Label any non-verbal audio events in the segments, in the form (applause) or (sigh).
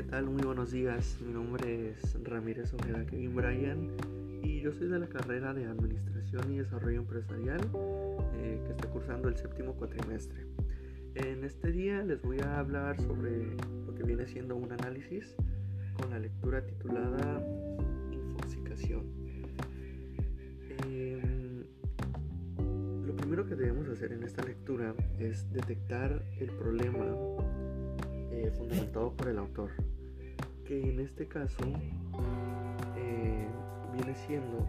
¿qué tal? Muy buenos días. Mi nombre es Ramírez Ojeda Kevin Bryan y yo soy de la carrera de Administración y Desarrollo Empresarial eh, que está cursando el séptimo cuatrimestre. En este día les voy a hablar sobre lo que viene siendo un análisis con la lectura titulada Infoxicación. Em, lo primero que debemos hacer en esta lectura es detectar el problema eh, fundamentado por el autor, que en este caso eh, viene siendo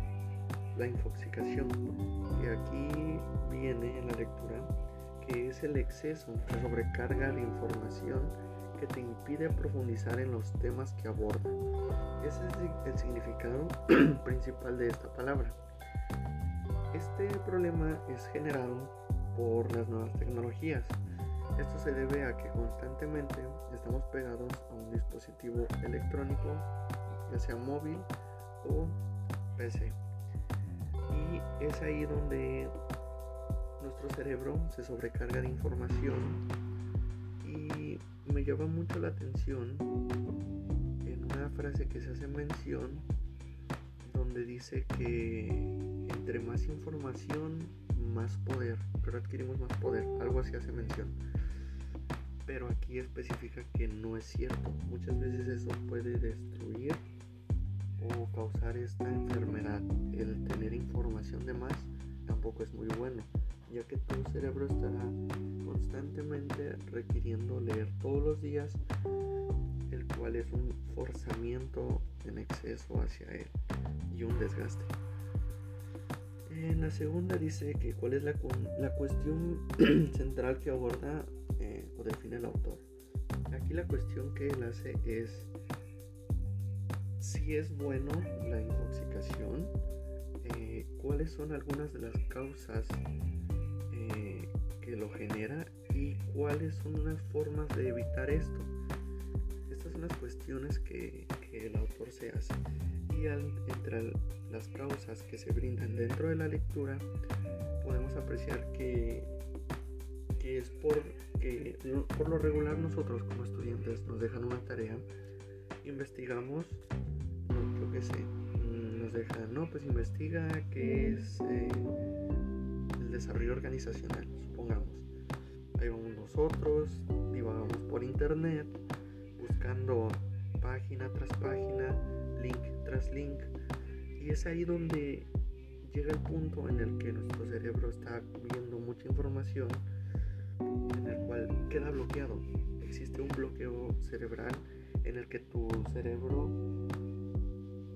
la infoxicación, que aquí viene en la lectura, que es el exceso, la sobrecarga de información que te impide profundizar en los temas que aborda. Ese es el significado (clears throat) principal de esta palabra. Este problema es generado por las nuevas tecnologías esto se debe a que constantemente estamos pegados a un dispositivo electrónico, ya sea móvil o PC. Y es ahí donde nuestro cerebro se sobrecarga de información. Y me llama mucho la atención en una frase que se hace mención donde dice que entre más información, más poder, pero adquirimos más poder, algo así hace mención pero aquí especifica que no es cierto. Muchas veces eso puede destruir o causar esta enfermedad. El tener información de más tampoco es muy bueno, ya que tu cerebro estará constantemente requiriendo leer todos los días, el cual es un forzamiento en exceso hacia él y un desgaste. En la segunda dice que cuál es la, la cuestión (clears throat) central que aborda o define el autor. Aquí la cuestión que él hace es si es bueno la intoxicación, eh, cuáles son algunas de las causas eh, que lo genera y cuáles son las formas de evitar esto. Estas son las cuestiones que, el autor se hace. Y entre las causas que se brindan dentro de la lectura, podemos apreciar que es porque por lo regular nosotros como estudiantes nos dejan una tarea, investigamos, no, yo qué sé, nos dejan, no, pues investiga qué es eh, el desarrollo organizacional, supongamos. Ahí vamos nosotros, divagamos por internet, buscando página tras página, link tras link, y es ahí donde llega el punto en el que nuestro cerebro está viendo mucha información en el cual queda bloqueado. Existe un bloqueo cerebral en el que tu cerebro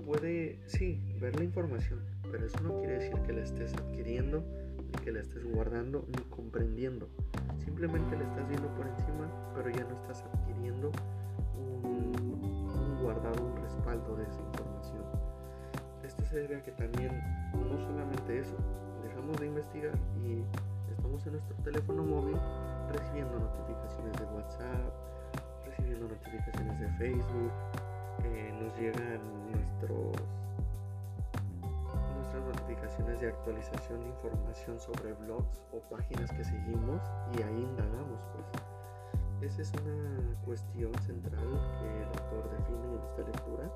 puede, sí, ver la información, pero eso no quiere decir que la estés adquiriendo, ni que la estés guardando, ni comprendiendo. Simplemente la estás viendo por encima, pero ya no estás adquiriendo un, un guardado, un respaldo de esa información. Esto se debe a que también, no solamente eso, dejamos de investigar y en nuestro teléfono móvil recibiendo notificaciones de WhatsApp, recibiendo notificaciones de Facebook, eh, nos llegan nuestros nuestras notificaciones de actualización de información sobre blogs o páginas que seguimos y ahí indagamos pues. Esa es una cuestión central que el autor define en esta lectura.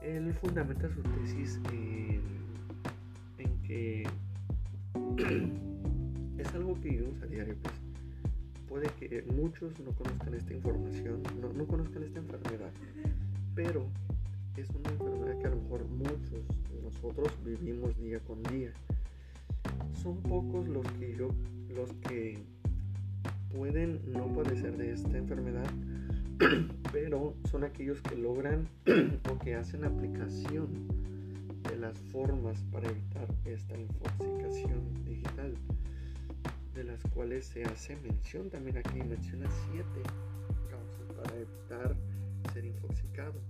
Él fundamenta su tesis en que (clears throat) algo que vivimos a diario, pues. Puede que muchos no conozcan esta información, no, conozcan esta enfermedad, pero es una enfermedad que a lo mejor muchos de nosotros vivimos día con día. Son pocos los que yo, los que pueden no padecer de esta enfermedad, (clears throat) pero son aquellos que logran (clears throat) o que hacen aplicación de las formas para evitar esta infoxicación digital, de las cuales se hace mención también aquí, menciona siete. Causas para evitar ser infoxicado,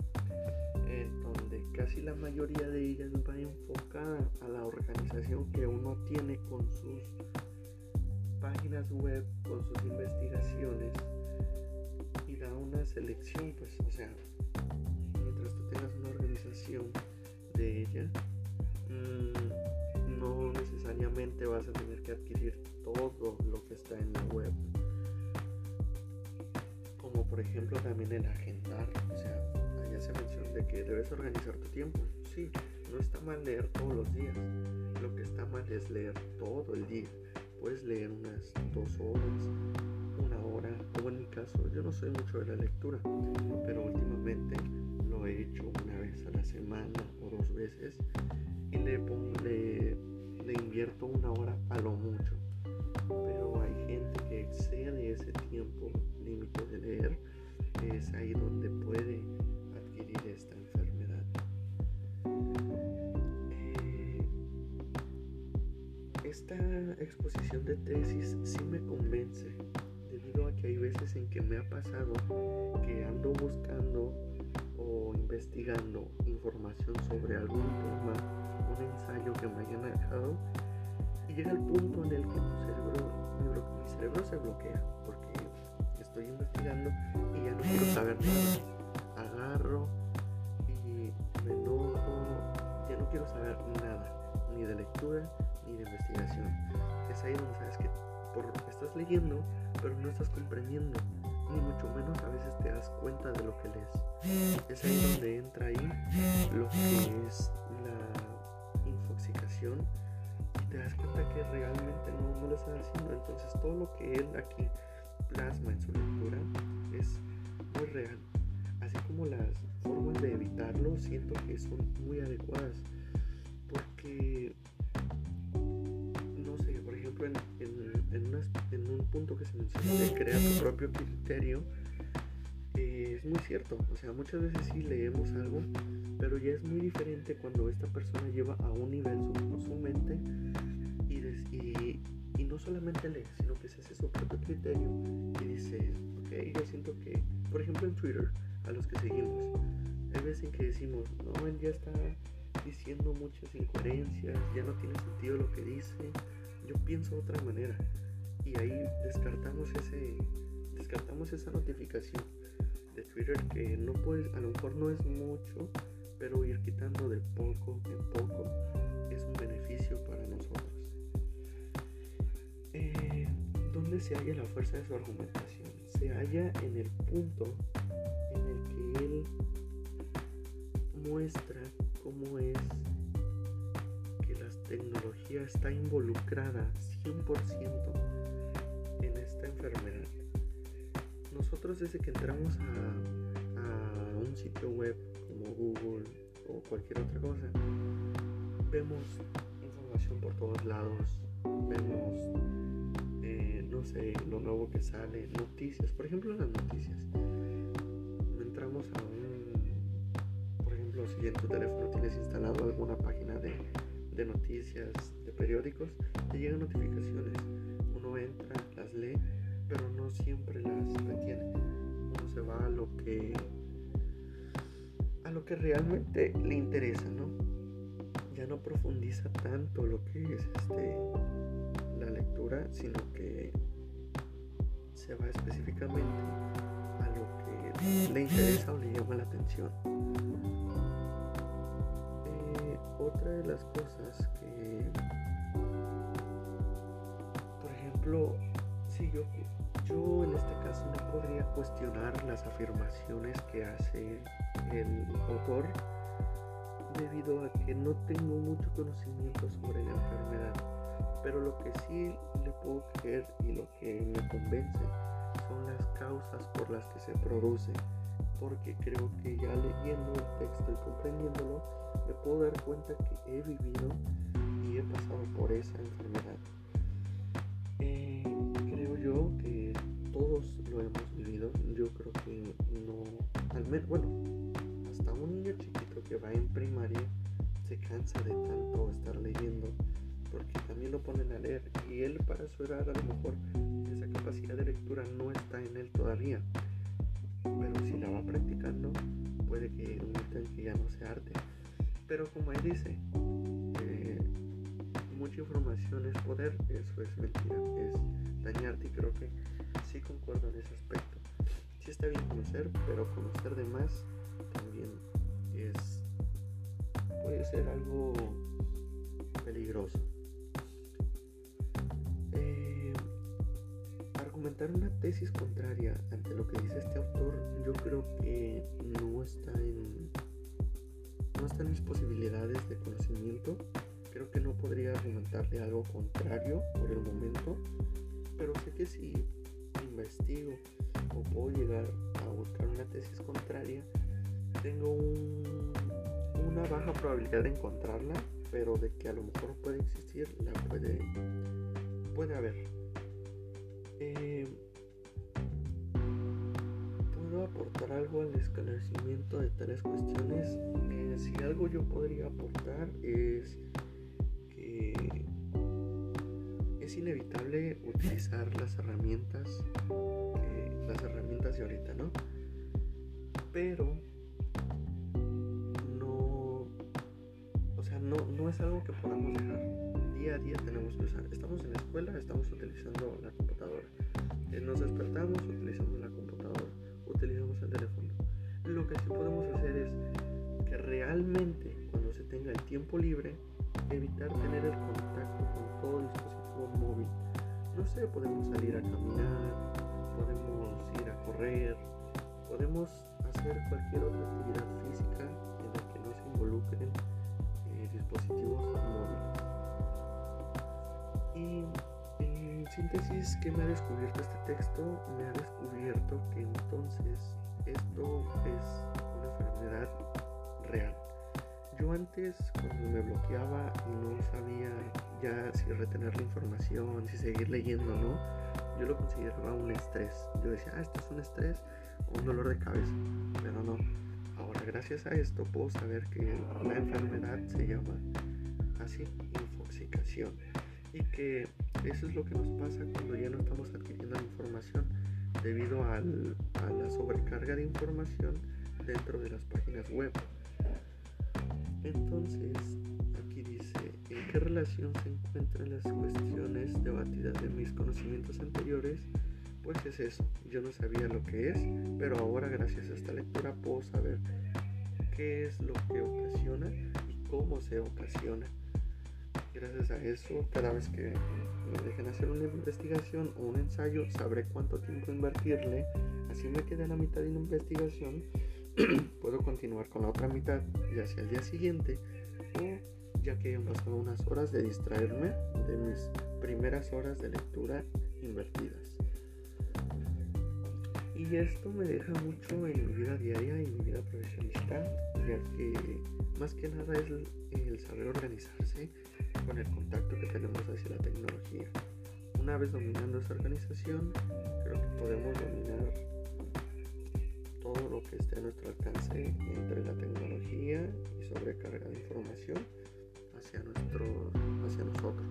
en donde casi la mayoría de ellas va enfocada a la organización que uno tiene con sus páginas web, con sus investigaciones y da una selección, pues, o sea, mientras tú tengas una organización de ella, mm, vas a tener que adquirir todo lo que está en la web. Como por ejemplo también el agendar, o sea, allá se menciona de que debes organizar tu tiempo. Sí, no está mal leer todos los días, lo que está mal es leer todo el día. Puedes leer unas dos horas, una hora, o en mi caso, yo no soy mucho de la lectura, pero últimamente lo he hecho una vez a la semana o dos veces y le, pongo, le, le invierto una hora a lo mucho. Pero hay gente que excede ese tiempo límite de leer, es ahí donde puede adquirir esta enfermedad. Eh, esta exposición de tesis sí me convence, debido a que hay veces en que me ha pasado que ando buscando investigando información sobre algún tema, un ensayo que me hayan dejado, y llega el punto en el que mi cerebro, mi cerebro se bloquea, porque estoy investigando y ya no quiero saber nada. Agarro y me enojo, ya no quiero saber nada, ni de lectura ni de investigación. Es ahí donde sabes que por, estás leyendo, pero no estás comprendiendo, ni mucho menos a veces te das cuenta de lo que lees. Es ahí donde entra ahí lo que es la infoxicación y te das cuenta que realmente no, no lo estás haciendo. Entonces todo lo que él aquí plasma en su lectura es muy real. Así como las formas de evitarlo siento que son muy adecuadas. Porque, no sé, por ejemplo, en, en, un punto que se menciona de crear tu propio criterio, eh, es muy cierto. O sea, muchas veces sí leemos algo, pero ya es muy diferente cuando esta persona lleva a un nivel su, su mente y, y, y no solamente lee, sino que se hace su propio criterio y dice, ok, yo siento que, por ejemplo en Twitter, a los que seguimos, hay veces en que decimos, no, él ya está diciendo muchas incoherencias, ya no tiene sentido lo que dice, yo pienso de otra manera. Y ahí descartamos ese, descartamos esa notificación de Twitter que no puede, a lo mejor no es mucho, pero ir quitando de poco en poco es un beneficio para nosotros. ¿Dónde se halla la fuerza de su argumentación? Se halla en el punto en el que él muestra cómo es tecnología está involucrada 100% en esta enfermedad. Nosotros desde que entramos a, un sitio web como Google o cualquier otra cosa, vemos información por todos lados, vemos no sé, lo nuevo que sale, noticias, por ejemplo las noticias. Entramos a un, por ejemplo, si en tu teléfono tienes instalado alguna de noticias, de periódicos, te llegan notificaciones. Uno entra, las lee, pero no siempre las retiene. Uno se va a lo que a lo que realmente le interesa, ¿no? Ya no profundiza tanto lo que es este la lectura, sino que se va específicamente a lo que le interesa o le llama la atención. Otra de las cosas que, por ejemplo, si yo, yo en este caso no podría cuestionar las afirmaciones que hace el autor debido a que no tengo mucho conocimiento sobre la enfermedad pero lo que sí le puedo creer y lo que me convence son las causas por las que se produce. Porque creo que ya leyendo el texto y comprendiéndolo, me puedo dar cuenta que he vivido y he pasado por esa enfermedad. Eh, creo yo que todos lo hemos vivido. Yo creo que no, al menos, bueno, hasta un niño chiquito que va en primaria se cansa de tanto estar leyendo porque también lo ponen a leer y él para su edad a lo mejor esa capacidad de lectura no está en él todavía si la va practicando puede que un que ya no se arte. Pero como él dice eh, mucha información es poder eso es mentira es dañarte y creo que sí concuerdo en ese aspecto. Sí está bien conocer pero conocer de más también es puede ser algo peligroso. Argumentar una tesis contraria ante lo que dice este autor, yo creo que no está en no está mis posibilidades de conocimiento. Creo que no podría argumentarle algo contrario por el momento, pero sé que si investigo o puedo llegar a buscar una tesis contraria, tengo una baja probabilidad de encontrarla, pero de que a lo mejor puede existir, la puede, puede haber. Algo al esclarecimiento de tales cuestiones? Si algo yo podría aportar es que es inevitable utilizar las herramientas, las herramientas de ahorita, ¿no? Pero no, o sea, no, no es algo que podamos dejar. Día a día tenemos que usar. Estamos en la escuela, estamos utilizando la computadora. Eh, nos despertamos, utilizamos la computadora, utilizamos el teléfono. Lo que sí podemos hacer es que realmente cuando se tenga el tiempo libre, evitar tener el contacto con todo dispositivo móvil. No sé, podemos salir a caminar, podemos ir a correr, podemos hacer cualquier otra actividad física en la que no se involucren síntesis, ¿qué me ha descubierto este texto? Me ha descubierto que entonces esto es una enfermedad real. Yo antes cuando me bloqueaba y no sabía ya si retener la información, si seguir leyendo o no, yo lo consideraba un estrés. Yo decía, ah, esto es un estrés o un dolor de cabeza, pero no. Ahora gracias a esto puedo saber que la enfermedad se llama así, infoxicación. Y que eso es lo que nos pasa cuando ya no estamos adquiriendo información debido a la sobrecarga de información dentro de las páginas web. Entonces, aquí dice, ¿en qué relación se encuentran las cuestiones debatidas de mis conocimientos anteriores? Pues es eso, yo no sabía lo que es, pero ahora gracias a esta lectura puedo saber qué es lo que ocasiona y cómo se ocasiona. Gracias a eso, cada vez que me dejen hacer una investigación o un ensayo, sabré cuánto tiempo invertirle. Así me quedé la mitad de una investigación (clears throat) puedo continuar con la otra mitad ya sea el día siguiente o ya que han pasado unas horas de distraerme de mis primeras horas de lectura invertidas. Y esto me deja mucho en mi vida diaria y mi vida profesionista, ya que más que nada es el saber organizarse con el contacto que tenemos hacia la tecnología. Una vez dominando esa organización, creo que podemos dominar todo lo que esté a nuestro alcance entre la tecnología y sobrecarga de información hacia, nuestro, hacia nosotros.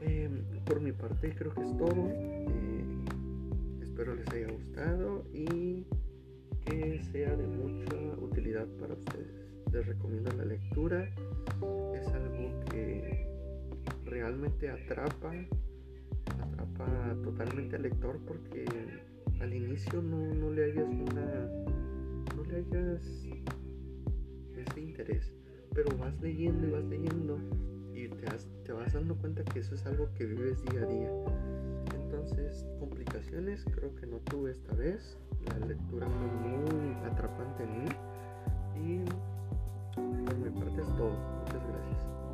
Em, por mi parte creo que es todo. Eh, espero les haya gustado y que sea de mucha utilidad para ustedes. Les recomiendo la lectura. Es algo que realmente atrapa, atrapa totalmente al lector porque al inicio no, le hayas una. no le hayas ese interés. Pero vas leyendo y vas leyendo y te, te vas dando cuenta que eso es algo que vives día a día. Complicaciones creo que no tuve esta vez. La lectura fue muy atrapante en mí. Y por mi parte es todo. Muchas gracias.